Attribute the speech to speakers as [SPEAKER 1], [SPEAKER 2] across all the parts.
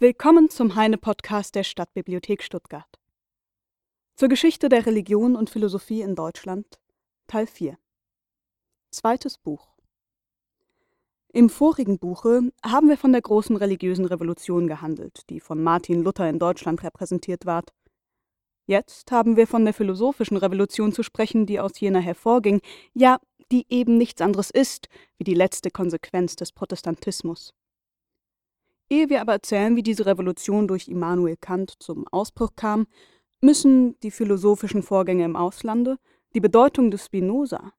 [SPEAKER 1] Willkommen zum Heine-Podcast der Stadtbibliothek Stuttgart. Zur Geschichte der Religion und Philosophie in Deutschland, Teil 4. Zweites Buch. Im vorigen Buche haben wir von der großen religiösen Revolution gehandelt, die von Martin Luther in Deutschland repräsentiert ward. Jetzt haben wir von der philosophischen Revolution zu sprechen, die aus jener hervorging, ja, die eben nichts anderes ist wie die letzte Konsequenz des Protestantismus. Ehe wir aber erzählen, wie diese Revolution durch Immanuel Kant zum Ausbruch kam, müssen die philosophischen Vorgänge im Auslande, die Bedeutung des Spinoza,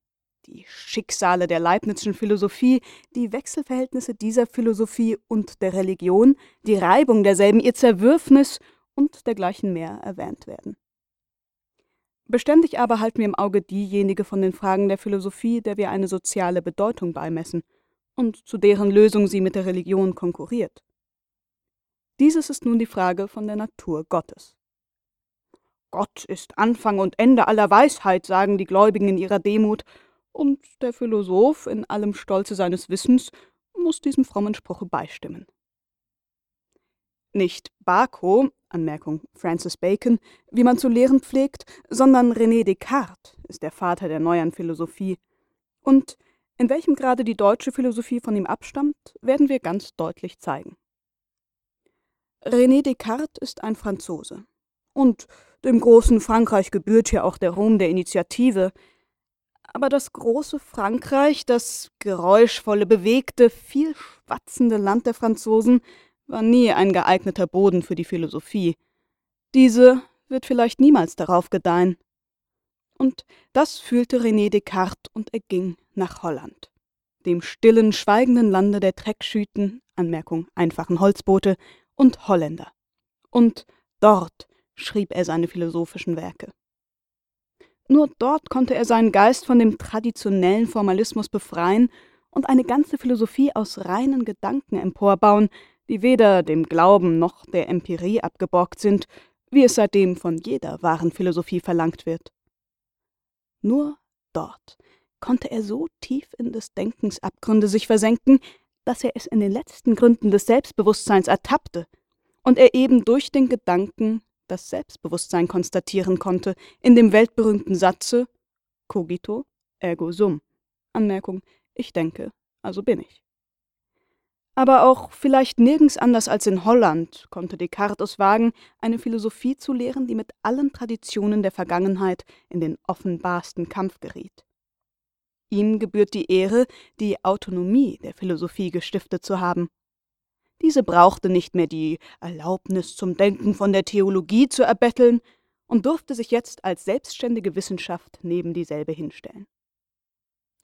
[SPEAKER 1] die Schicksale der Leibnizischen Philosophie, die Wechselverhältnisse dieser Philosophie und der Religion, die Reibung derselben, ihr Zerwürfnis und dergleichen mehr erwähnt werden. Beständig aber halten wir im Auge diejenige von den Fragen der Philosophie, der wir eine soziale Bedeutung beimessen und zu deren Lösung sie mit der Religion konkurriert. Dieses ist nun die Frage von der Natur Gottes. Gott ist Anfang und Ende aller Weisheit, sagen die Gläubigen in ihrer Demut, und der Philosoph in allem Stolze seines Wissens muss diesem frommen Spruche beistimmen. Nicht Bacot, Anmerkung Francis Bacon, wie man zu lehren pflegt, sondern René Descartes ist der Vater der neueren Philosophie. Und in welchem Grade die deutsche Philosophie von ihm abstammt, werden wir ganz deutlich zeigen. René Descartes ist ein Franzose. Und dem großen Frankreich gebührt ja auch der Ruhm der Initiative, aber das große Frankreich, das geräuschvolle, bewegte, viel schwatzende Land der Franzosen, war nie ein geeigneter Boden für die Philosophie. Diese wird vielleicht niemals darauf gedeihen. Und das fühlte René Descartes und er ging nach Holland, dem stillen, schweigenden Lande der Treckschüten, Anmerkung einfachen Holzboote, und Holländer. Und dort schrieb er seine philosophischen Werke. Nur dort konnte er seinen Geist von dem traditionellen Formalismus befreien und eine ganze Philosophie aus reinen Gedanken emporbauen, die weder dem Glauben noch der Empirie abgeborgt sind, wie es seitdem von jeder wahren Philosophie verlangt wird. Nur dort konnte er so tief in des Denkens Abgründe sich versenken, dass er es in den letzten Gründen des Selbstbewusstseins ertappte und er eben durch den Gedanken das Selbstbewusstsein konstatieren konnte, in dem weltberühmten Satze Cogito ergo sum. Anmerkung, ich denke, also bin ich. Aber auch vielleicht nirgends anders als in Holland konnte Descartes es wagen, eine Philosophie zu lehren, die mit allen Traditionen der Vergangenheit in den offenbarsten Kampf geriet. Ihm gebührt die Ehre, die Autonomie der Philosophie gestiftet zu haben. Diese brauchte nicht mehr die Erlaubnis zum Denken von der Theologie zu erbetteln und durfte sich jetzt als selbstständige Wissenschaft neben dieselbe hinstellen.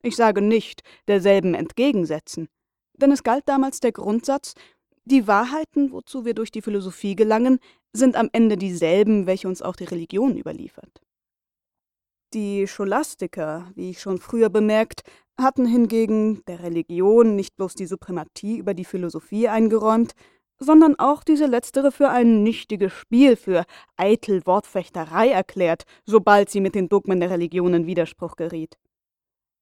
[SPEAKER 1] Ich sage nicht derselben entgegensetzen, denn es galt damals der Grundsatz, die Wahrheiten, wozu wir durch die Philosophie gelangen, sind am Ende dieselben, welche uns auch die Religion überliefert. Die Scholastiker, wie ich schon früher bemerkt, hatten hingegen der Religion nicht bloß die Suprematie über die Philosophie eingeräumt, sondern auch diese letztere für ein nichtiges Spiel, für eitel Wortfechterei erklärt, sobald sie mit den Dogmen der Religion in Widerspruch geriet.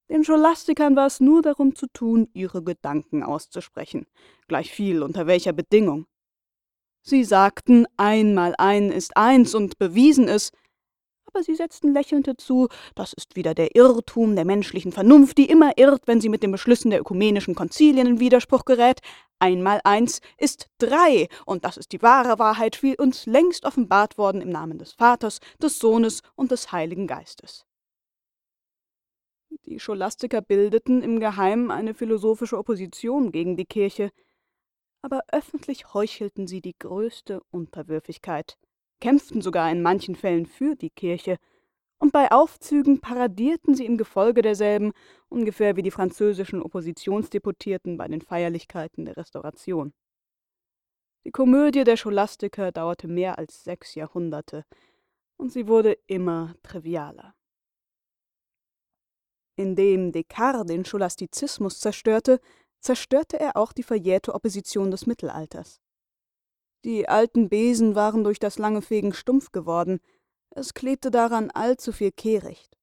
[SPEAKER 1] Den Scholastikern war es nur darum zu tun, ihre Gedanken auszusprechen, gleichviel unter welcher Bedingung. Sie sagten, einmal ein ist eins und bewiesen es, aber sie setzten lächelnd hinzu, das ist wieder der Irrtum der menschlichen Vernunft, die immer irrt, wenn sie mit den Beschlüssen der ökumenischen Konzilien in Widerspruch gerät. Einmal eins ist drei, und das ist die wahre Wahrheit, wie uns längst offenbart worden im Namen des Vaters, des Sohnes und des Heiligen Geistes. Die Scholastiker bildeten im Geheimen eine philosophische Opposition gegen die Kirche, aber öffentlich heuchelten sie die größte Unterwürfigkeit kämpften sogar in manchen Fällen für die Kirche, und bei Aufzügen paradierten sie im Gefolge derselben, ungefähr wie die französischen Oppositionsdeputierten bei den Feierlichkeiten der Restauration. Die Komödie der Scholastiker dauerte mehr als sechs Jahrhunderte, und sie wurde immer trivialer. Indem Descartes den Scholastizismus zerstörte, zerstörte er auch die verjährte Opposition des Mittelalters. Die alten Besen waren durch das lange Fegen stumpf geworden, es klebte daran allzu viel Kehricht.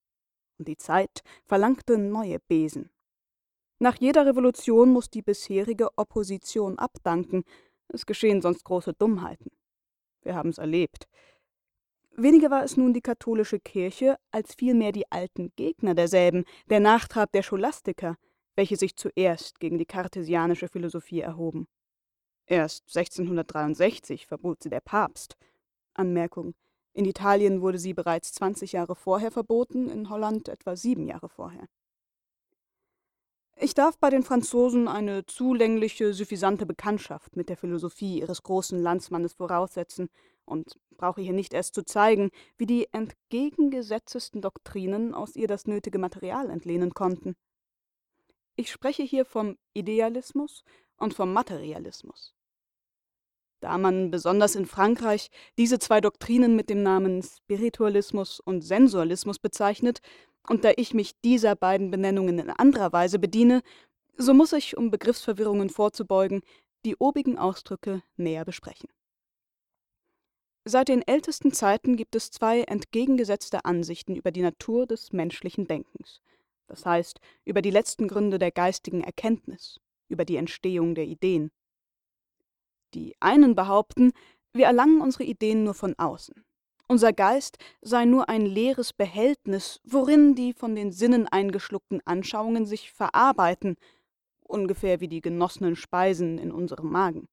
[SPEAKER 1] Und die Zeit verlangte neue Besen. Nach jeder Revolution muss die bisherige Opposition abdanken, Es geschehen sonst große Dummheiten. Wir haben's erlebt. Weniger war es nun die katholische Kirche, als vielmehr die alten Gegner derselben, der Nachtrab der Scholastiker, welche sich zuerst gegen die kartesianische Philosophie erhoben. Erst 1663 verbot sie der Papst. Anmerkung: In Italien wurde sie bereits 20 Jahre vorher verboten, in Holland etwa sieben Jahre vorher. Ich darf bei den Franzosen eine zulängliche, suffisante Bekanntschaft mit der Philosophie ihres großen Landsmannes voraussetzen und brauche hier nicht erst zu zeigen, wie die entgegengesetztesten Doktrinen aus ihr das nötige Material entlehnen konnten. Ich spreche hier vom Idealismus und vom Materialismus. Da man besonders in Frankreich diese zwei Doktrinen mit dem Namen Spiritualismus und Sensualismus bezeichnet, und da ich mich dieser beiden Benennungen in anderer Weise bediene, so muss ich, um Begriffsverwirrungen vorzubeugen, die obigen Ausdrücke näher besprechen. Seit den ältesten Zeiten gibt es zwei entgegengesetzte Ansichten über die Natur des menschlichen Denkens, das heißt über die letzten Gründe der geistigen Erkenntnis, über die Entstehung der Ideen. Die einen behaupten, wir erlangen unsere Ideen nur von außen, unser Geist sei nur ein leeres Behältnis, worin die von den Sinnen eingeschluckten Anschauungen sich verarbeiten, ungefähr wie die genossenen Speisen in unserem Magen.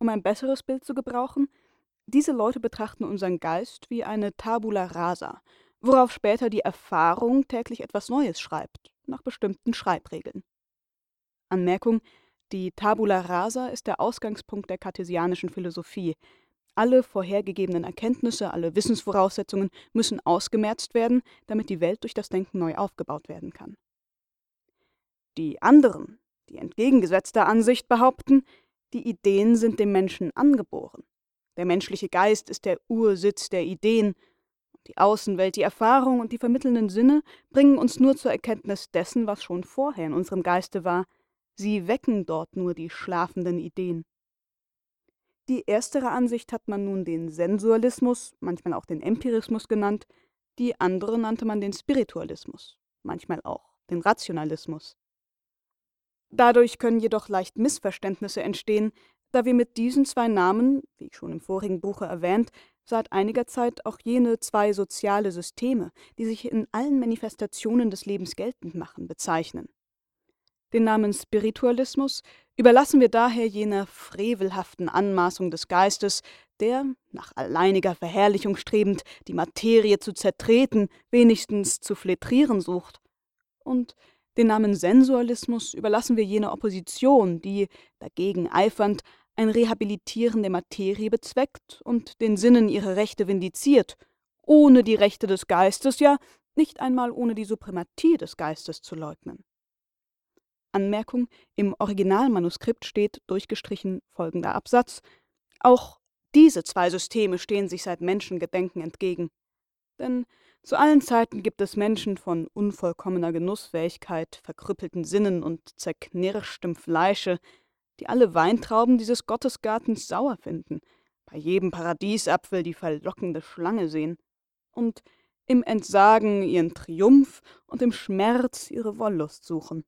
[SPEAKER 1] Um ein besseres Bild zu gebrauchen, diese Leute betrachten unseren Geist wie eine Tabula rasa, worauf später die Erfahrung täglich etwas Neues schreibt, nach bestimmten Schreibregeln. Anmerkung: Die Tabula rasa ist der Ausgangspunkt der kartesianischen Philosophie, alle vorhergegebenen Erkenntnisse, alle Wissensvoraussetzungen müssen ausgemerzt werden, damit die Welt durch das Denken neu aufgebaut werden kann. Die anderen, die entgegengesetzter Ansicht behaupten, die Ideen sind dem Menschen angeboren. Der menschliche Geist ist der Ursitz der Ideen. Die Außenwelt, die Erfahrung und die vermittelnden Sinne bringen uns nur zur Erkenntnis dessen, was schon vorher in unserem Geiste war. Sie wecken dort nur die schlafenden Ideen. Die erstere Ansicht hat man nun den Sensualismus, manchmal auch den Empirismus genannt, die andere nannte man den Spiritualismus, manchmal auch den Rationalismus. Dadurch können jedoch leicht Missverständnisse entstehen, da wir mit diesen zwei Namen, wie ich schon im vorigen Buche erwähnt, seit einiger Zeit auch jene zwei soziale Systeme, die sich in allen Manifestationen des Lebens geltend machen, bezeichnen. Den Namen Spiritualismus überlassen wir daher jener frevelhaften Anmaßung des Geistes, der, nach alleiniger Verherrlichung strebend, die Materie zu zertreten, wenigstens zu fletrieren sucht. Und den Namen Sensualismus überlassen wir jener Opposition, die, dagegen eifernd, ein Rehabilitieren der Materie bezweckt und den Sinnen ihre Rechte vindiziert, ohne die Rechte des Geistes, ja nicht einmal ohne die Suprematie des Geistes zu leugnen. Anmerkung: Im Originalmanuskript steht durchgestrichen folgender Absatz: Auch diese zwei Systeme stehen sich seit Menschengedenken entgegen. Denn zu allen Zeiten gibt es Menschen von unvollkommener Genussfähigkeit, verkrüppelten Sinnen und zerknirschtem Fleische, die alle Weintrauben dieses Gottesgartens sauer finden, bei jedem Paradiesapfel die verlockende Schlange sehen und im Entsagen ihren Triumph und im Schmerz ihre Wollust suchen.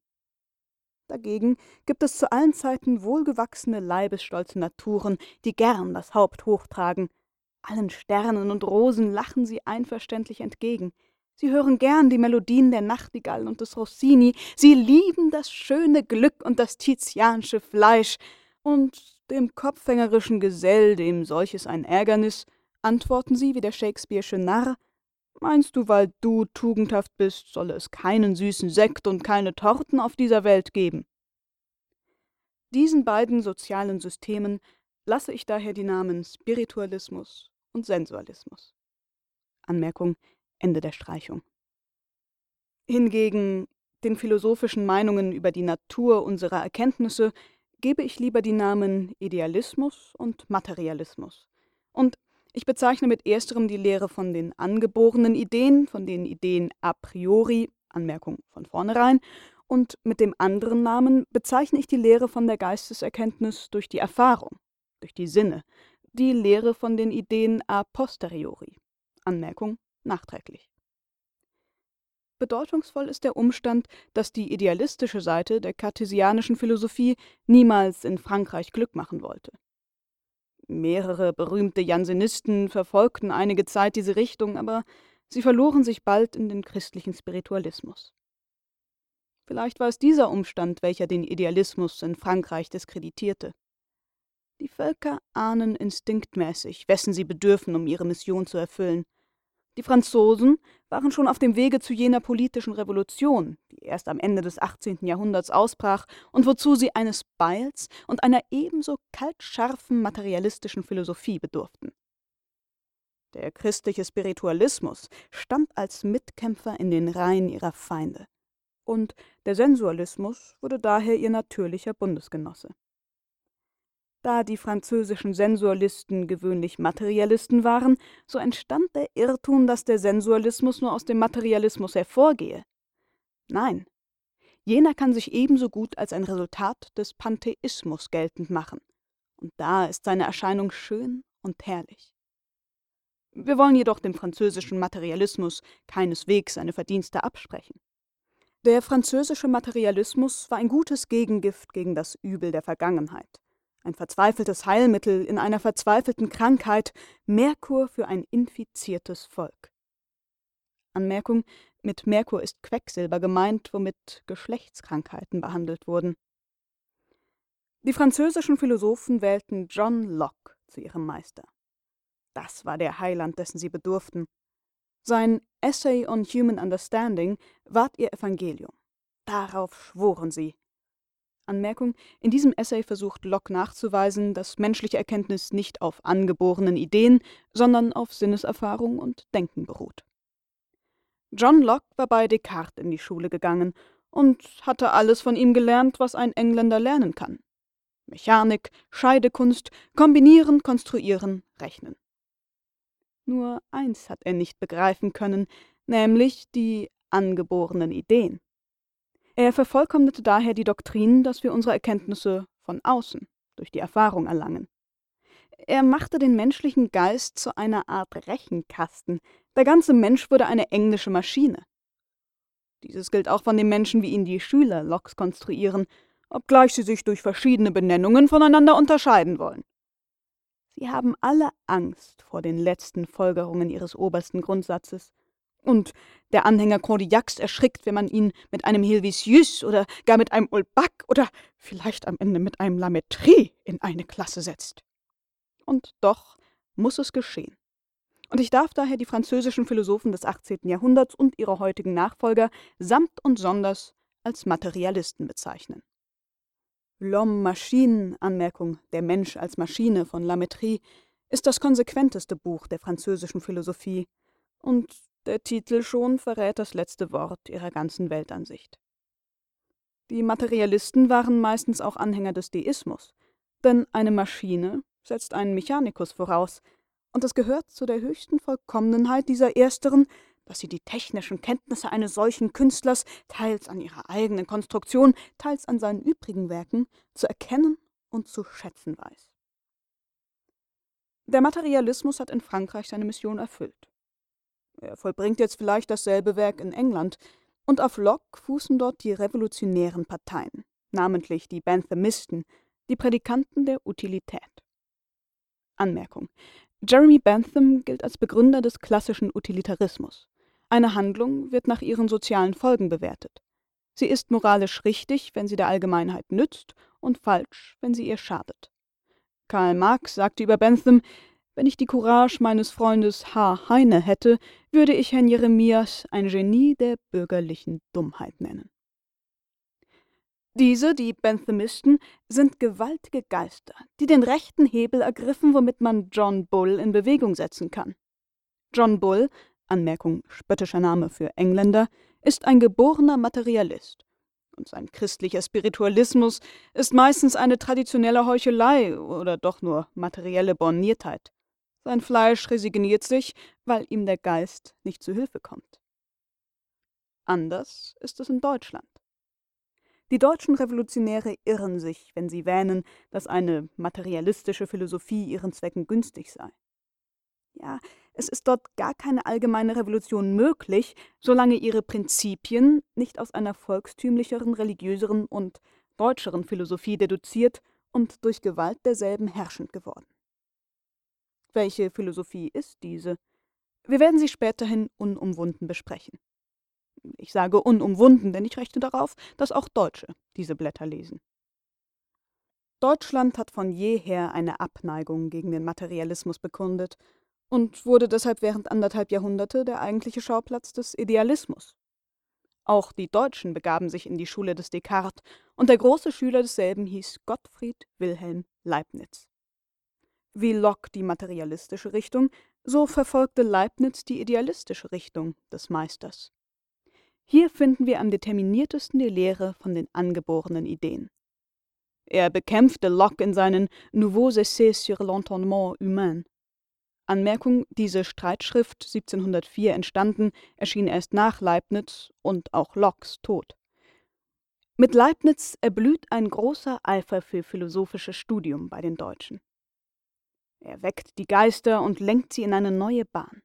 [SPEAKER 1] Dagegen gibt es zu allen Zeiten wohlgewachsene, leibesstolze Naturen, die gern das Haupt hochtragen. Allen Sternen und Rosen lachen sie einverständlich entgegen. Sie hören gern die Melodien der Nachtigall und des Rossini, sie lieben das schöne Glück und das tizianische Fleisch, und dem kopfhängerischen Gesell, dem solches ein Ärgernis, antworten sie wie der Shakespeare'sche Narr, Meinst du, weil du tugendhaft bist, solle es keinen süßen Sekt und keine Torten auf dieser Welt geben? Diesen beiden sozialen Systemen lasse ich daher die Namen Spiritualismus und Sensualismus. Anmerkung Ende der Streichung. Hingegen den philosophischen Meinungen über die Natur unserer Erkenntnisse gebe ich lieber die Namen Idealismus und Materialismus. Und ich bezeichne mit ersterem die Lehre von den angeborenen Ideen, von den Ideen a priori, Anmerkung von vornherein, und mit dem anderen Namen bezeichne ich die Lehre von der Geisteserkenntnis durch die Erfahrung, durch die Sinne, die Lehre von den Ideen a posteriori, Anmerkung nachträglich. Bedeutungsvoll ist der Umstand, dass die idealistische Seite der kartesianischen Philosophie niemals in Frankreich Glück machen wollte. Mehrere berühmte Jansenisten verfolgten einige Zeit diese Richtung, aber sie verloren sich bald in den christlichen Spiritualismus. Vielleicht war es dieser Umstand, welcher den Idealismus in Frankreich diskreditierte. Die Völker ahnen instinktmäßig, wessen sie bedürfen, um ihre Mission zu erfüllen, die Franzosen waren schon auf dem Wege zu jener politischen Revolution, die erst am Ende des 18. Jahrhunderts ausbrach und wozu sie eines Beils und einer ebenso kaltscharfen materialistischen Philosophie bedurften. Der christliche Spiritualismus stand als Mitkämpfer in den Reihen ihrer Feinde, und der Sensualismus wurde daher ihr natürlicher Bundesgenosse. Da die französischen Sensualisten gewöhnlich Materialisten waren, so entstand der Irrtum, dass der Sensualismus nur aus dem Materialismus hervorgehe. Nein, jener kann sich ebenso gut als ein Resultat des Pantheismus geltend machen, und da ist seine Erscheinung schön und herrlich. Wir wollen jedoch dem französischen Materialismus keineswegs seine Verdienste absprechen. Der französische Materialismus war ein gutes Gegengift gegen das Übel der Vergangenheit ein verzweifeltes Heilmittel in einer verzweifelten Krankheit, Merkur für ein infiziertes Volk. Anmerkung: Mit Merkur ist Quecksilber gemeint, womit Geschlechtskrankheiten behandelt wurden. Die französischen Philosophen wählten John Locke zu ihrem Meister. Das war der Heiland, dessen sie bedurften. Sein Essay on Human Understanding ward ihr Evangelium. Darauf schworen sie. Anmerkung: In diesem Essay versucht Locke nachzuweisen, dass menschliche Erkenntnis nicht auf angeborenen Ideen, sondern auf Sinneserfahrung und Denken beruht. John Locke war bei Descartes in die Schule gegangen und hatte alles von ihm gelernt, was ein Engländer lernen kann. Mechanik, Scheidekunst, kombinieren, konstruieren, rechnen. Nur eins hat er nicht begreifen können, nämlich die angeborenen Ideen. Er vervollkommnete daher die Doktrin, dass wir unsere Erkenntnisse von außen, durch die Erfahrung erlangen. Er machte den menschlichen Geist zu einer Art Rechenkasten. Der ganze Mensch wurde eine englische Maschine. Dieses gilt auch von den Menschen, wie ihn die Schüler Loks konstruieren, obgleich sie sich durch verschiedene Benennungen voneinander unterscheiden wollen. Sie haben alle Angst vor den letzten Folgerungen ihres obersten Grundsatzes und der Anhänger Condillacs erschrickt, wenn man ihn mit einem Helvetius oder gar mit einem Ulbac oder vielleicht am Ende mit einem Lametrie in eine Klasse setzt. Und doch muss es geschehen. Und ich darf daher die französischen Philosophen des 18. Jahrhunderts und ihre heutigen Nachfolger samt und sonders als Materialisten bezeichnen. L'homme Machine, Anmerkung Der Mensch als Maschine von Lametrie, ist das konsequenteste Buch der französischen Philosophie und der Titel schon verrät das letzte Wort ihrer ganzen Weltansicht. Die Materialisten waren meistens auch Anhänger des Deismus, denn eine Maschine setzt einen Mechanikus voraus, und es gehört zu der höchsten Vollkommenheit dieser ersteren, dass sie die technischen Kenntnisse eines solchen Künstlers teils an ihrer eigenen Konstruktion, teils an seinen übrigen Werken zu erkennen und zu schätzen weiß. Der Materialismus hat in Frankreich seine Mission erfüllt. Er vollbringt jetzt vielleicht dasselbe Werk in England, und auf Locke fußen dort die revolutionären Parteien, namentlich die Benthamisten, die Predikanten der Utilität. Anmerkung: Jeremy Bentham gilt als Begründer des klassischen Utilitarismus. Eine Handlung wird nach ihren sozialen Folgen bewertet. Sie ist moralisch richtig, wenn sie der Allgemeinheit nützt, und falsch, wenn sie ihr schadet. Karl Marx sagte über Bentham, wenn ich die Courage meines Freundes H. Heine hätte, würde ich Herrn Jeremias ein Genie der bürgerlichen Dummheit nennen. Diese, die Benthamisten, sind gewaltige Geister, die den rechten Hebel ergriffen, womit man John Bull in Bewegung setzen kann. John Bull, Anmerkung spöttischer Name für Engländer, ist ein geborener Materialist. Und sein christlicher Spiritualismus ist meistens eine traditionelle Heuchelei oder doch nur materielle Borniertheit. Sein Fleisch resigniert sich, weil ihm der Geist nicht zu Hilfe kommt. Anders ist es in Deutschland. Die deutschen Revolutionäre irren sich, wenn sie wähnen, dass eine materialistische Philosophie ihren Zwecken günstig sei. Ja, es ist dort gar keine allgemeine Revolution möglich, solange ihre Prinzipien nicht aus einer volkstümlicheren, religiöseren und deutscheren Philosophie deduziert und durch Gewalt derselben herrschend geworden. Welche Philosophie ist diese? Wir werden sie späterhin unumwunden besprechen. Ich sage unumwunden, denn ich rechne darauf, dass auch Deutsche diese Blätter lesen. Deutschland hat von jeher eine Abneigung gegen den Materialismus bekundet und wurde deshalb während anderthalb Jahrhunderte der eigentliche Schauplatz des Idealismus. Auch die Deutschen begaben sich in die Schule des Descartes, und der große Schüler desselben hieß Gottfried Wilhelm Leibniz. Wie Locke die materialistische Richtung, so verfolgte Leibniz die idealistische Richtung des Meisters. Hier finden wir am determiniertesten die Lehre von den angeborenen Ideen. Er bekämpfte Locke in seinen Nouveaux Essais sur l'entendement humain. Anmerkung, diese Streitschrift, 1704 entstanden, erschien erst nach Leibniz und auch Lockes Tod. Mit Leibniz erblüht ein großer Eifer für philosophisches Studium bei den Deutschen. Er weckt die Geister und lenkt sie in eine neue Bahn.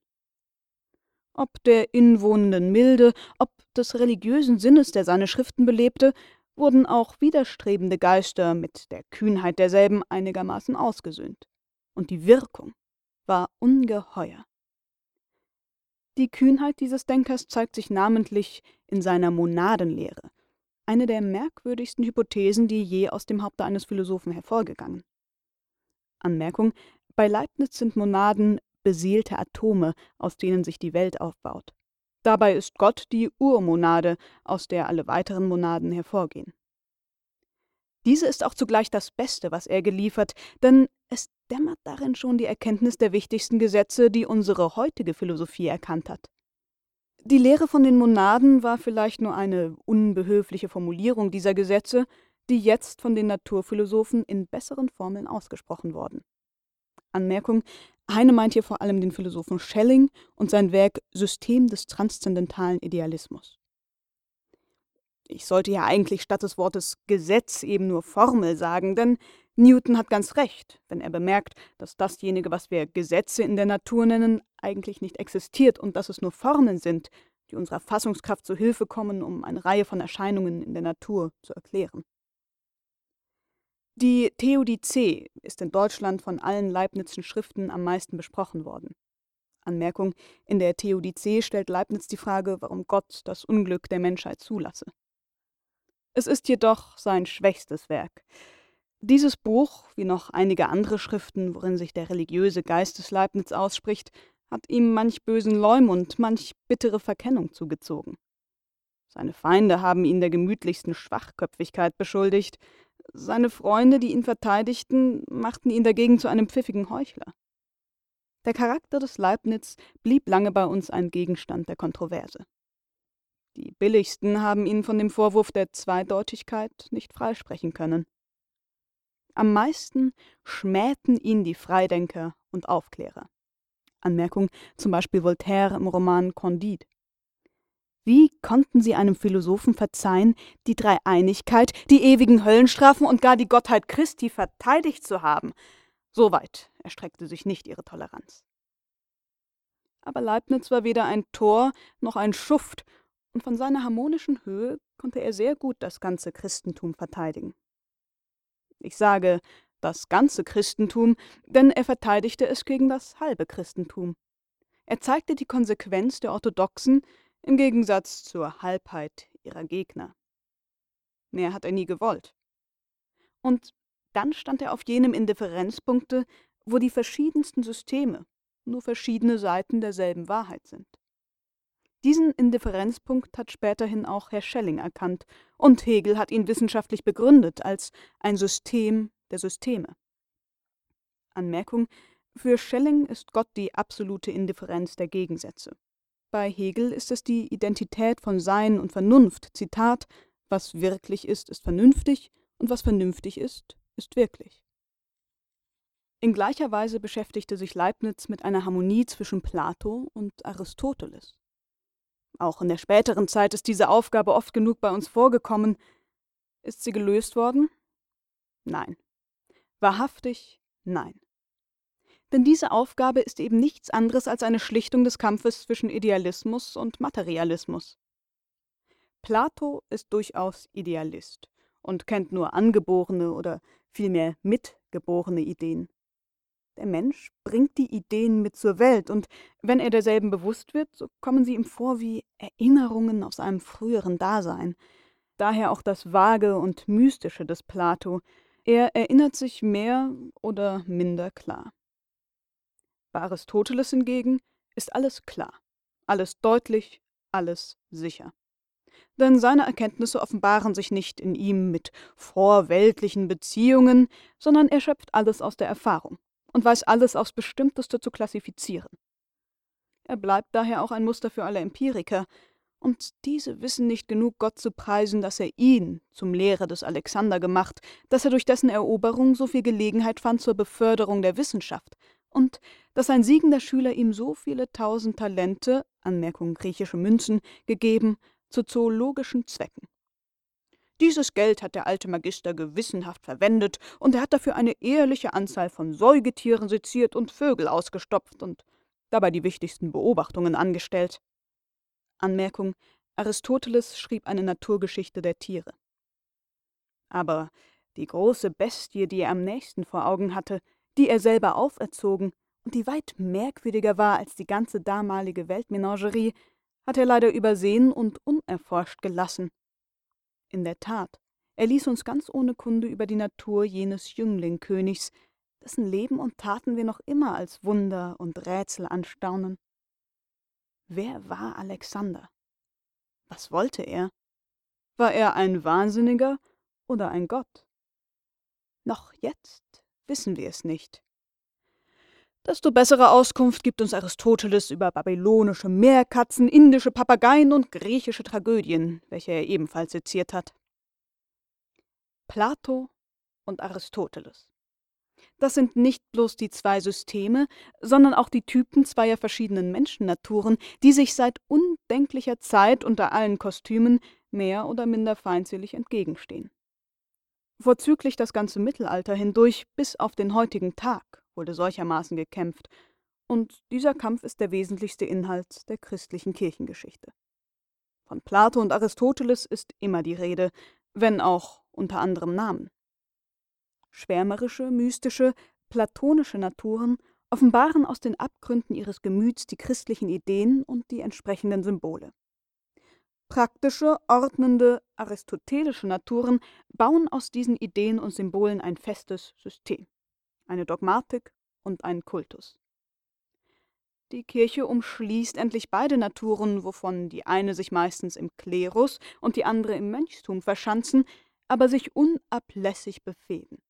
[SPEAKER 1] Ob der inwohnenden Milde, ob des religiösen Sinnes, der seine Schriften belebte, wurden auch widerstrebende Geister mit der Kühnheit derselben einigermaßen ausgesöhnt. Und die Wirkung war ungeheuer. Die Kühnheit dieses Denkers zeigt sich namentlich in seiner Monadenlehre, eine der merkwürdigsten Hypothesen, die je aus dem Haupte eines Philosophen hervorgegangen. Anmerkung: Bei Leibniz sind Monaden beseelte Atome, aus denen sich die Welt aufbaut. Dabei ist Gott die Urmonade, aus der alle weiteren Monaden hervorgehen. Diese ist auch zugleich das Beste, was er geliefert, denn es dämmert darin schon die Erkenntnis der wichtigsten Gesetze, die unsere heutige Philosophie erkannt hat. Die Lehre von den Monaden war vielleicht nur eine unbehöfliche Formulierung dieser Gesetze, die jetzt von den Naturphilosophen in besseren Formeln ausgesprochen worden. Anmerkung: Heine meint hier vor allem den Philosophen Schelling und sein Werk System des transzendentalen Idealismus. Ich sollte ja eigentlich statt des Wortes Gesetz eben nur Formel sagen, denn Newton hat ganz recht, wenn er bemerkt, dass dasjenige, was wir Gesetze in der Natur nennen, eigentlich nicht existiert und dass es nur Formeln sind, die unserer Fassungskraft zu Hilfe kommen, um eine Reihe von Erscheinungen in der Natur zu erklären. Die Theodizee ist in Deutschland von allen Leibnizschen Schriften am meisten besprochen worden. Anmerkung: In der Theodizee stellt Leibniz die Frage, warum Gott das Unglück der Menschheit zulasse. Es ist jedoch sein schwächstes Werk. Dieses Buch, wie noch einige andere Schriften, worin sich der religiöse Geist des Leibniz ausspricht, hat ihm manch bösen Leumund, manch bittere Verkennung zugezogen. Seine Feinde haben ihn der gemütlichsten Schwachköpfigkeit beschuldigt, seine Freunde, die ihn verteidigten, machten ihn dagegen zu einem pfiffigen Heuchler. Der Charakter des Leibniz blieb lange bei uns ein Gegenstand der Kontroverse. Die billigsten haben ihn von dem Vorwurf der Zweideutigkeit nicht freisprechen können. Am meisten schmähten ihn die Freidenker und Aufklärer. Anmerkung zum Beispiel Voltaire im Roman Candide. Wie konnten sie einem Philosophen verzeihen, die Dreieinigkeit, die ewigen Höllenstrafen und gar die Gottheit Christi verteidigt zu haben? So weit erstreckte sich nicht ihre Toleranz. Aber Leibniz war weder ein Tor noch ein Schuft, und von seiner harmonischen Höhe konnte er sehr gut das ganze Christentum verteidigen. Ich sage das ganze Christentum, denn er verteidigte es gegen das halbe Christentum. Er zeigte die Konsequenz der Orthodoxen, im Gegensatz zur Halbheit ihrer Gegner. Mehr hat er nie gewollt. Und dann stand er auf jenem Indifferenzpunkte, wo die verschiedensten Systeme nur verschiedene Seiten derselben Wahrheit sind. Diesen Indifferenzpunkt hat späterhin auch Herr Schelling erkannt, und Hegel hat ihn wissenschaftlich begründet als ein System der Systeme. Anmerkung: Für Schelling ist Gott die absolute Indifferenz der Gegensätze. Bei Hegel ist es die Identität von Sein und Vernunft. Zitat: Was wirklich ist, ist vernünftig, und was vernünftig ist, ist wirklich. In gleicher Weise beschäftigte sich Leibniz mit einer Harmonie zwischen Plato und Aristoteles. Auch in der späteren Zeit ist diese Aufgabe oft genug bei uns vorgekommen. Ist sie gelöst worden? Nein. Wahrhaftig? Nein. Denn diese Aufgabe ist eben nichts anderes als eine Schlichtung des Kampfes zwischen Idealismus und Materialismus. Plato ist durchaus Idealist und kennt nur angeborene oder vielmehr mitgeborene Ideen. Der Mensch bringt die Ideen mit zur Welt, und wenn er derselben bewusst wird, so kommen sie ihm vor wie Erinnerungen aus einem früheren Dasein. Daher auch das Vage und Mystische des Plato. Er erinnert sich mehr oder minder klar. Bei Aristoteles hingegen ist alles klar, alles deutlich, alles sicher. Denn seine Erkenntnisse offenbaren sich nicht in ihm mit vorweltlichen Beziehungen, sondern er schöpft alles aus der Erfahrung und weiß alles aufs Bestimmteste zu klassifizieren. Er bleibt daher auch ein Muster für alle Empiriker, und diese wissen nicht genug, Gott zu preisen, dass er ihn zum Lehrer des Alexander gemacht, dass er durch dessen Eroberung so viel Gelegenheit fand zur Beförderung der Wissenschaft, und dass ein siegender Schüler ihm so viele tausend Talente, Anmerkung griechische Münzen, gegeben, zu zoologischen Zwecken. Dieses Geld hat der alte Magister gewissenhaft verwendet, und er hat dafür eine ehrliche Anzahl von Säugetieren seziert und Vögel ausgestopft und dabei die wichtigsten Beobachtungen angestellt. Anmerkung Aristoteles schrieb eine Naturgeschichte der Tiere. Aber die große Bestie, die er am nächsten vor Augen hatte, die er selber auferzogen und die weit merkwürdiger war als die ganze damalige Weltmenagerie, hat er leider übersehen und unerforscht gelassen. In der Tat, er ließ uns ganz ohne Kunde über die Natur jenes Jünglingkönigs, dessen Leben und Taten wir noch immer als Wunder und Rätsel anstaunen. Wer war Alexander? Was wollte er? War er ein Wahnsinniger oder ein Gott? Noch jetzt wissen wir es nicht. Desto bessere Auskunft gibt uns Aristoteles über babylonische Meerkatzen, indische Papageien und griechische Tragödien, welche er ebenfalls seziert hat. Plato und Aristoteles. Das sind nicht bloß die zwei Systeme, sondern auch die Typen zweier verschiedenen Menschennaturen, die sich seit undenklicher Zeit unter allen Kostümen mehr oder minder feindselig entgegenstehen. Vorzüglich das ganze Mittelalter hindurch bis auf den heutigen Tag wurde solchermaßen gekämpft, und dieser Kampf ist der wesentlichste Inhalt der christlichen Kirchengeschichte. Von Plato und Aristoteles ist immer die Rede, wenn auch unter anderem Namen. Schwärmerische, mystische, platonische Naturen offenbaren aus den Abgründen ihres Gemüts die christlichen Ideen und die entsprechenden Symbole. Praktische, ordnende, aristotelische Naturen bauen aus diesen Ideen und Symbolen ein festes System eine Dogmatik und einen Kultus. Die Kirche umschließt endlich beide Naturen, wovon die eine sich meistens im Klerus und die andere im Mönchstum verschanzen, aber sich unablässig befehden.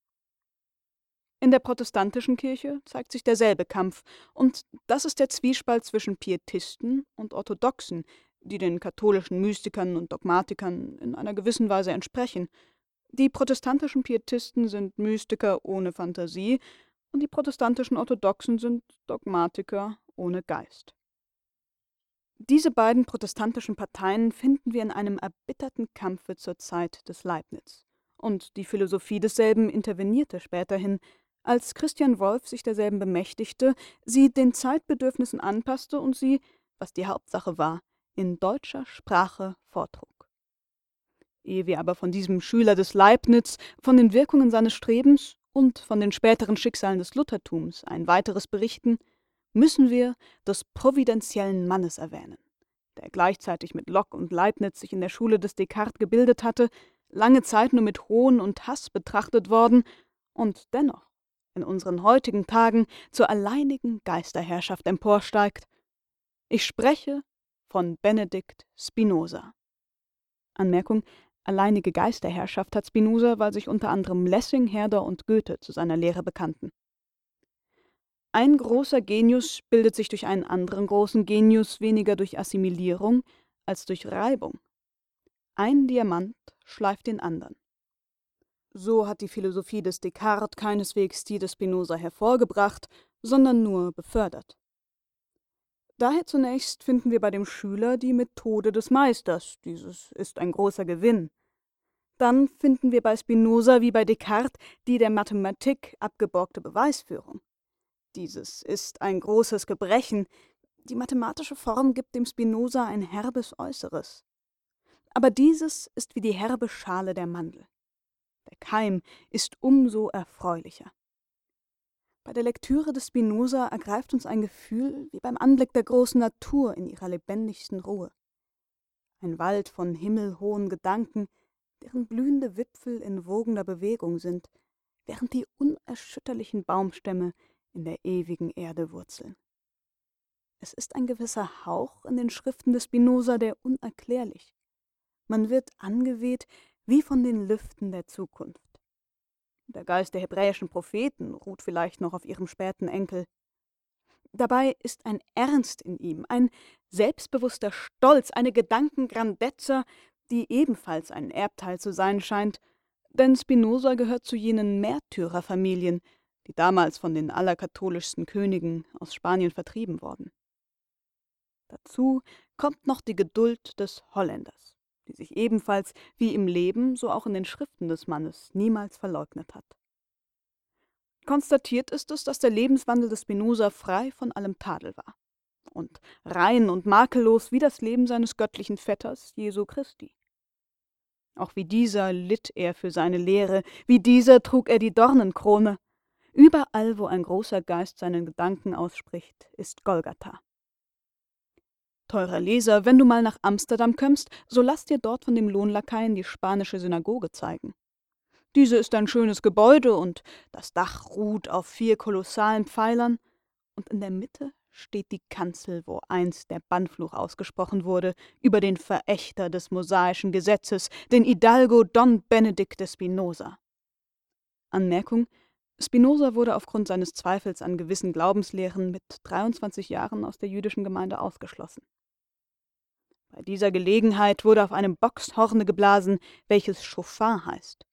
[SPEAKER 1] In der protestantischen Kirche zeigt sich derselbe Kampf, und das ist der Zwiespalt zwischen Pietisten und Orthodoxen, die den katholischen Mystikern und Dogmatikern in einer gewissen Weise entsprechen, die protestantischen Pietisten sind Mystiker ohne Fantasie und die protestantischen Orthodoxen sind Dogmatiker ohne Geist. Diese beiden protestantischen Parteien finden wir in einem erbitterten Kampfe zur Zeit des Leibniz. Und die Philosophie desselben intervenierte späterhin, als Christian Wolff sich derselben bemächtigte, sie den Zeitbedürfnissen anpasste und sie, was die Hauptsache war, in deutscher Sprache vortrug. Ehe wir aber von diesem Schüler des Leibniz, von den Wirkungen seines Strebens und von den späteren Schicksalen des Luthertums ein weiteres berichten, müssen wir des providentiellen Mannes erwähnen, der gleichzeitig mit Locke und Leibniz sich in der Schule des Descartes gebildet hatte, lange Zeit nur mit Hohn und Hass betrachtet worden und dennoch in unseren heutigen Tagen zur alleinigen Geisterherrschaft emporsteigt. Ich spreche von Benedikt Spinoza. Anmerkung Alleinige Geisterherrschaft hat Spinoza, weil sich unter anderem Lessing, Herder und Goethe zu seiner Lehre bekannten. Ein großer Genius bildet sich durch einen anderen großen Genius weniger durch Assimilierung als durch Reibung. Ein Diamant schleift den anderen. So hat die Philosophie des Descartes keineswegs die des Spinoza hervorgebracht, sondern nur befördert. Daher zunächst finden wir bei dem Schüler die Methode des Meisters, dieses ist ein großer Gewinn. Dann finden wir bei Spinoza wie bei Descartes die der Mathematik abgeborgte Beweisführung. Dieses ist ein großes Gebrechen. Die mathematische Form gibt dem Spinoza ein herbes Äußeres. Aber dieses ist wie die herbe Schale der Mandel. Der Keim ist umso erfreulicher. Bei der Lektüre des Spinoza ergreift uns ein Gefühl wie beim Anblick der großen Natur in ihrer lebendigsten Ruhe. Ein Wald von himmelhohen Gedanken, deren blühende Wipfel in wogender Bewegung sind, während die unerschütterlichen Baumstämme in der ewigen Erde wurzeln. Es ist ein gewisser Hauch in den Schriften des Spinoza, der unerklärlich. Man wird angeweht wie von den Lüften der Zukunft. Der Geist der hebräischen Propheten ruht vielleicht noch auf ihrem späten Enkel. Dabei ist ein Ernst in ihm, ein selbstbewusster Stolz, eine Gedankengrandezza, die ebenfalls ein Erbteil zu sein scheint, denn Spinoza gehört zu jenen Märtyrerfamilien, die damals von den allerkatholischsten Königen aus Spanien vertrieben wurden. Dazu kommt noch die Geduld des Holländers, die sich ebenfalls wie im Leben, so auch in den Schriften des Mannes niemals verleugnet hat. Konstatiert ist es, dass der Lebenswandel des Spinoza frei von allem Tadel war und rein und makellos wie das Leben seines göttlichen Vetters Jesu Christi. Auch wie dieser litt er für seine Lehre, wie dieser trug er die Dornenkrone. Überall, wo ein großer Geist seinen Gedanken ausspricht, ist Golgatha. Teurer Leser, wenn du mal nach Amsterdam kömmst, so lass dir dort von dem Lohnlakaien die spanische Synagoge zeigen. Diese ist ein schönes Gebäude und das Dach ruht auf vier kolossalen Pfeilern, und in der Mitte steht die Kanzel, wo einst der Bannfluch ausgesprochen wurde über den Verächter des mosaischen Gesetzes, den Hidalgo Don Benedict Spinoza. Anmerkung: Spinoza wurde aufgrund seines Zweifels an gewissen Glaubenslehren mit 23 Jahren aus der jüdischen Gemeinde ausgeschlossen. Bei dieser Gelegenheit wurde auf einem Boxhorne geblasen, welches Schofar heißt.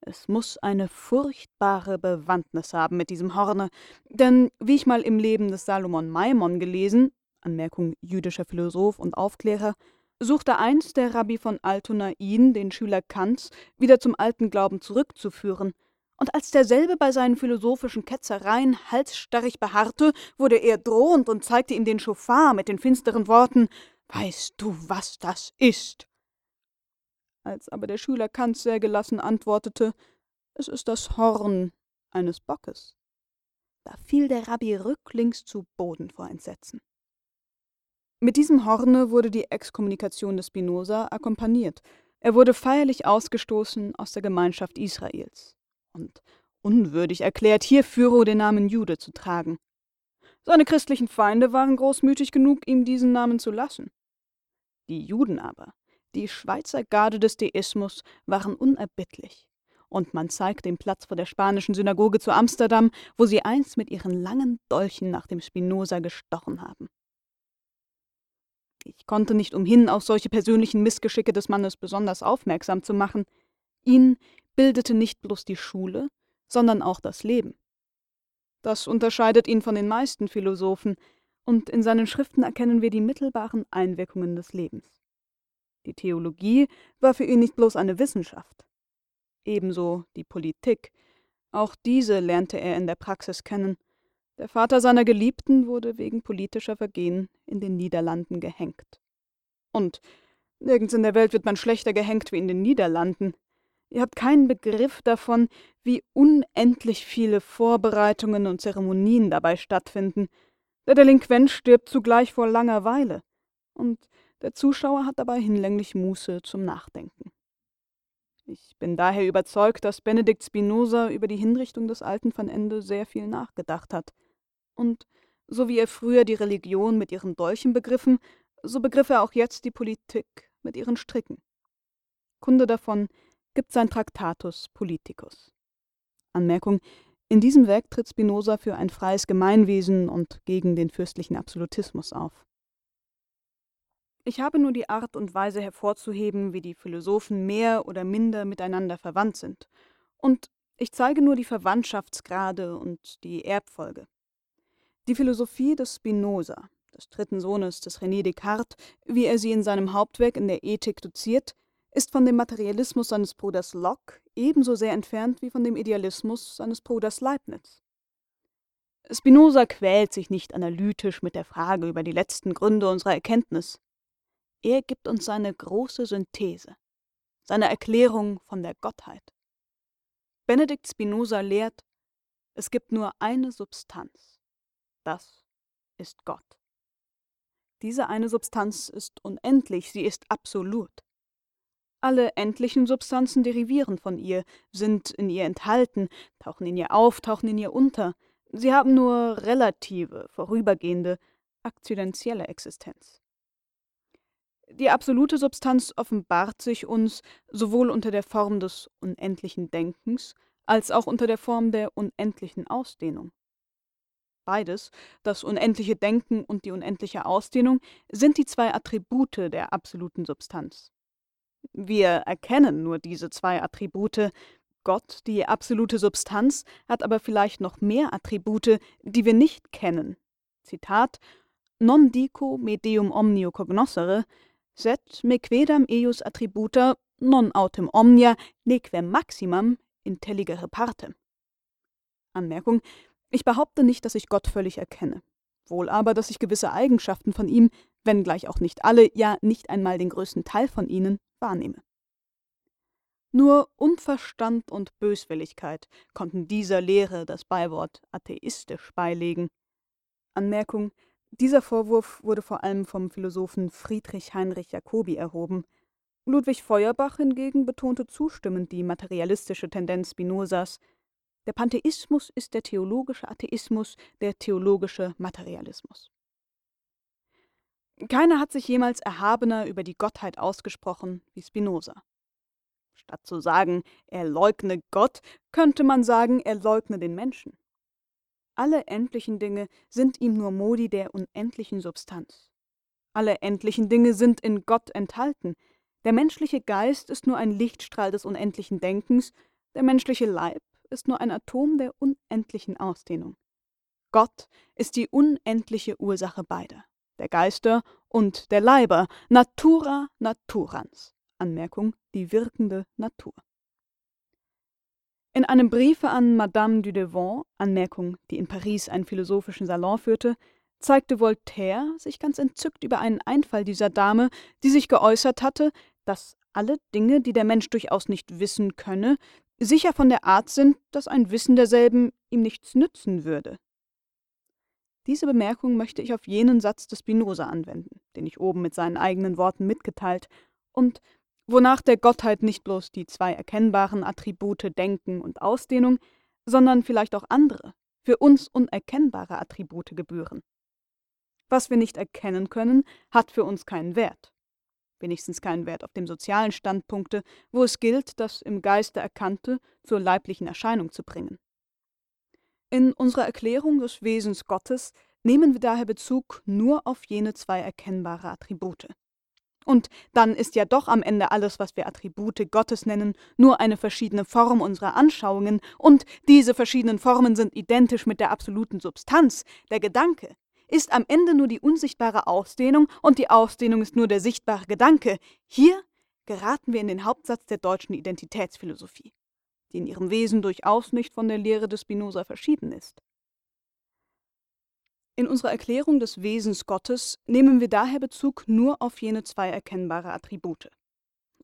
[SPEAKER 1] Es muss eine furchtbare Bewandtnis haben mit diesem Horne, denn wie ich mal im Leben des Salomon Maimon gelesen, Anmerkung jüdischer Philosoph und Aufklärer, suchte einst der Rabbi von Altona ihn, den Schüler Kants, wieder zum alten Glauben zurückzuführen, und als derselbe bei seinen philosophischen Ketzereien halsstarrig beharrte, wurde er drohend und zeigte ihm den Schofar mit den finsteren Worten Weißt du, was das ist? Als aber der Schüler Kant sehr gelassen antwortete, es ist das Horn eines Bockes, da fiel der Rabbi rücklings zu Boden vor Entsetzen. Mit diesem Horne wurde die Exkommunikation des Spinoza akkompaniert. Er wurde feierlich ausgestoßen aus der Gemeinschaft Israels und unwürdig erklärt, hier Hierführer den Namen Jude zu tragen. Seine christlichen Feinde waren großmütig genug, ihm diesen Namen zu lassen. Die Juden aber die Schweizer Garde des Deismus waren unerbittlich, und man zeigt den Platz vor der spanischen Synagoge zu Amsterdam, wo sie einst mit ihren langen Dolchen nach dem Spinoza gestochen haben. Ich konnte nicht umhin, auf solche persönlichen Missgeschicke des Mannes besonders aufmerksam zu machen. Ihn bildete nicht bloß die Schule, sondern auch das Leben. Das unterscheidet ihn von den meisten Philosophen, und in seinen Schriften erkennen wir die mittelbaren Einwirkungen des Lebens. Die Theologie war für ihn nicht bloß eine Wissenschaft. Ebenso die Politik. Auch diese lernte er in der Praxis kennen. Der Vater seiner Geliebten wurde wegen politischer Vergehen in den Niederlanden gehängt. Und nirgends in der Welt wird man schlechter gehängt wie in den Niederlanden. Ihr habt keinen Begriff davon, wie unendlich viele Vorbereitungen und Zeremonien dabei stattfinden. Der Delinquent stirbt zugleich vor Langeweile. Und der Zuschauer hat dabei hinlänglich Muße zum Nachdenken. Ich bin daher überzeugt, dass Benedikt Spinoza über die Hinrichtung des alten Van Ende sehr viel nachgedacht hat. Und so wie er früher die Religion mit ihren Dolchen begriffen, so begriff er auch jetzt die Politik mit ihren Stricken. Kunde davon gibt sein Traktatus Politicus. Anmerkung: In diesem Werk tritt Spinoza für ein freies Gemeinwesen und gegen den fürstlichen Absolutismus auf. Ich habe nur die Art und Weise hervorzuheben, wie die Philosophen mehr oder minder miteinander verwandt sind, und ich zeige nur die Verwandtschaftsgrade und die Erbfolge. Die Philosophie des Spinoza, des dritten Sohnes des René Descartes, wie er sie in seinem Hauptwerk in der Ethik doziert, ist von dem Materialismus seines Bruders Locke ebenso sehr entfernt wie von dem Idealismus seines Bruders Leibniz. Spinoza quält sich nicht analytisch mit der Frage über die letzten Gründe unserer Erkenntnis. Er gibt uns seine große Synthese, seine Erklärung von der Gottheit. Benedikt Spinoza lehrt, es gibt nur eine Substanz. Das ist Gott. Diese eine Substanz ist unendlich, sie ist absolut. Alle endlichen Substanzen derivieren von ihr, sind in ihr enthalten, tauchen in ihr auf, tauchen in ihr unter. Sie haben nur relative, vorübergehende, akzidentielle Existenz. Die absolute Substanz offenbart sich uns sowohl unter der Form des unendlichen Denkens als auch unter der Form der unendlichen Ausdehnung. Beides, das unendliche Denken und die unendliche Ausdehnung, sind die zwei Attribute der absoluten Substanz. Wir erkennen nur diese zwei Attribute. Gott, die absolute Substanz, hat aber vielleicht noch mehr Attribute, die wir nicht kennen. Zitat Non dico me deum omnio cognoscere, sed me quedam eius attributa non autem omnia nequem maximam intelligere partem. Anmerkung ich behaupte nicht, dass ich Gott völlig erkenne. Wohl aber, dass ich gewisse Eigenschaften von ihm, wenngleich auch nicht alle, ja nicht einmal den größten Teil von ihnen, wahrnehme. Nur Unverstand und Böswilligkeit konnten dieser Lehre das Beiwort atheistisch beilegen. Anmerkung dieser Vorwurf wurde vor allem vom Philosophen Friedrich Heinrich Jacobi erhoben. Ludwig Feuerbach hingegen betonte zustimmend die materialistische Tendenz Spinozas, der Pantheismus ist der theologische Atheismus, der theologische Materialismus. Keiner hat sich jemals erhabener über die Gottheit ausgesprochen wie Spinoza. Statt zu sagen, er leugne Gott, könnte man sagen, er leugne den Menschen. Alle endlichen Dinge sind ihm nur Modi der unendlichen Substanz. Alle endlichen Dinge sind in Gott enthalten. Der menschliche Geist ist nur ein Lichtstrahl des unendlichen Denkens, der menschliche Leib ist nur ein Atom der unendlichen Ausdehnung. Gott ist die unendliche Ursache beider, der Geister und der Leiber, natura naturans. Anmerkung, die wirkende Natur. In einem Briefe an Madame du Devant, Anmerkung, die in Paris einen philosophischen Salon führte, zeigte Voltaire sich ganz entzückt über einen Einfall dieser Dame, die sich geäußert hatte, dass alle Dinge, die der Mensch durchaus nicht wissen könne, sicher von der Art sind, dass ein Wissen derselben ihm nichts nützen würde. Diese Bemerkung möchte ich auf jenen Satz des Spinoza anwenden, den ich oben mit seinen eigenen Worten mitgeteilt, und wonach der Gottheit nicht bloß die zwei erkennbaren Attribute Denken und Ausdehnung, sondern vielleicht auch andere, für uns unerkennbare Attribute gebühren. Was wir nicht erkennen können, hat für uns keinen Wert wenigstens keinen Wert auf dem sozialen Standpunkte, wo es gilt, das im Geiste Erkannte zur leiblichen Erscheinung zu bringen. In unserer Erklärung des Wesens Gottes nehmen wir daher Bezug nur auf jene zwei erkennbare Attribute. Und dann ist ja doch am Ende alles, was wir Attribute Gottes nennen, nur eine verschiedene Form unserer Anschauungen, und diese verschiedenen Formen sind identisch mit der absoluten Substanz, der Gedanke, ist am Ende nur die unsichtbare Ausdehnung und die Ausdehnung ist nur der sichtbare Gedanke. Hier geraten wir in den Hauptsatz der deutschen Identitätsphilosophie, die in ihrem Wesen durchaus nicht von der Lehre des Spinoza verschieden ist. In unserer Erklärung des Wesens Gottes nehmen wir daher Bezug nur auf jene zwei erkennbare Attribute.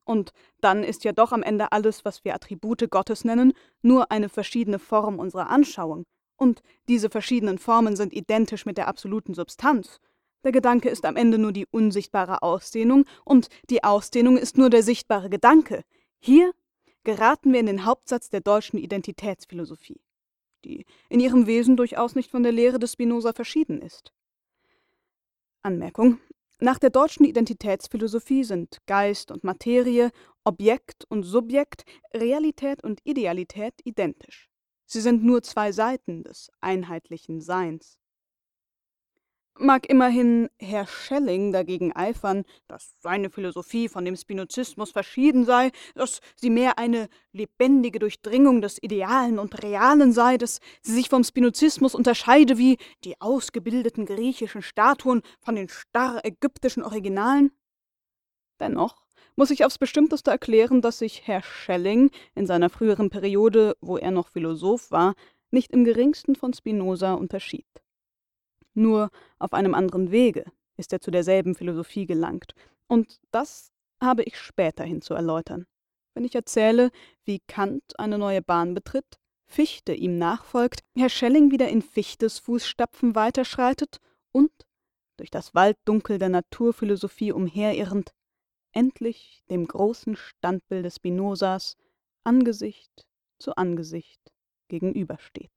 [SPEAKER 1] Und dann ist ja doch am Ende alles, was wir Attribute Gottes nennen, nur eine verschiedene Form unserer Anschauung, und diese verschiedenen Formen sind identisch mit der absoluten Substanz. Der Gedanke ist am Ende nur die unsichtbare Ausdehnung und die Ausdehnung ist nur der sichtbare Gedanke. Hier geraten wir in den Hauptsatz der deutschen Identitätsphilosophie, die in ihrem Wesen durchaus nicht von der Lehre des Spinoza verschieden ist. Anmerkung. Nach der deutschen Identitätsphilosophie sind Geist und Materie, Objekt und Subjekt, Realität und Idealität identisch. Sie sind nur zwei Seiten des einheitlichen Seins. Mag immerhin Herr Schelling dagegen eifern, dass seine Philosophie von dem Spinozismus verschieden sei, dass sie mehr eine lebendige Durchdringung des Idealen und Realen sei, dass sie sich vom Spinozismus unterscheide wie die ausgebildeten griechischen Statuen von den starr ägyptischen Originalen? Dennoch muss ich aufs Bestimmteste erklären, dass sich Herr Schelling in seiner früheren Periode, wo er noch Philosoph war, nicht im geringsten von Spinoza unterschied. Nur auf einem anderen Wege ist er zu derselben Philosophie gelangt, und das habe ich späterhin zu erläutern, wenn ich erzähle, wie Kant eine neue Bahn betritt, Fichte ihm nachfolgt, Herr Schelling wieder in Fichtes Fußstapfen weiterschreitet und, durch das Walddunkel der Naturphilosophie umherirrend, endlich dem großen Standbilde Spinozas Angesicht zu Angesicht gegenübersteht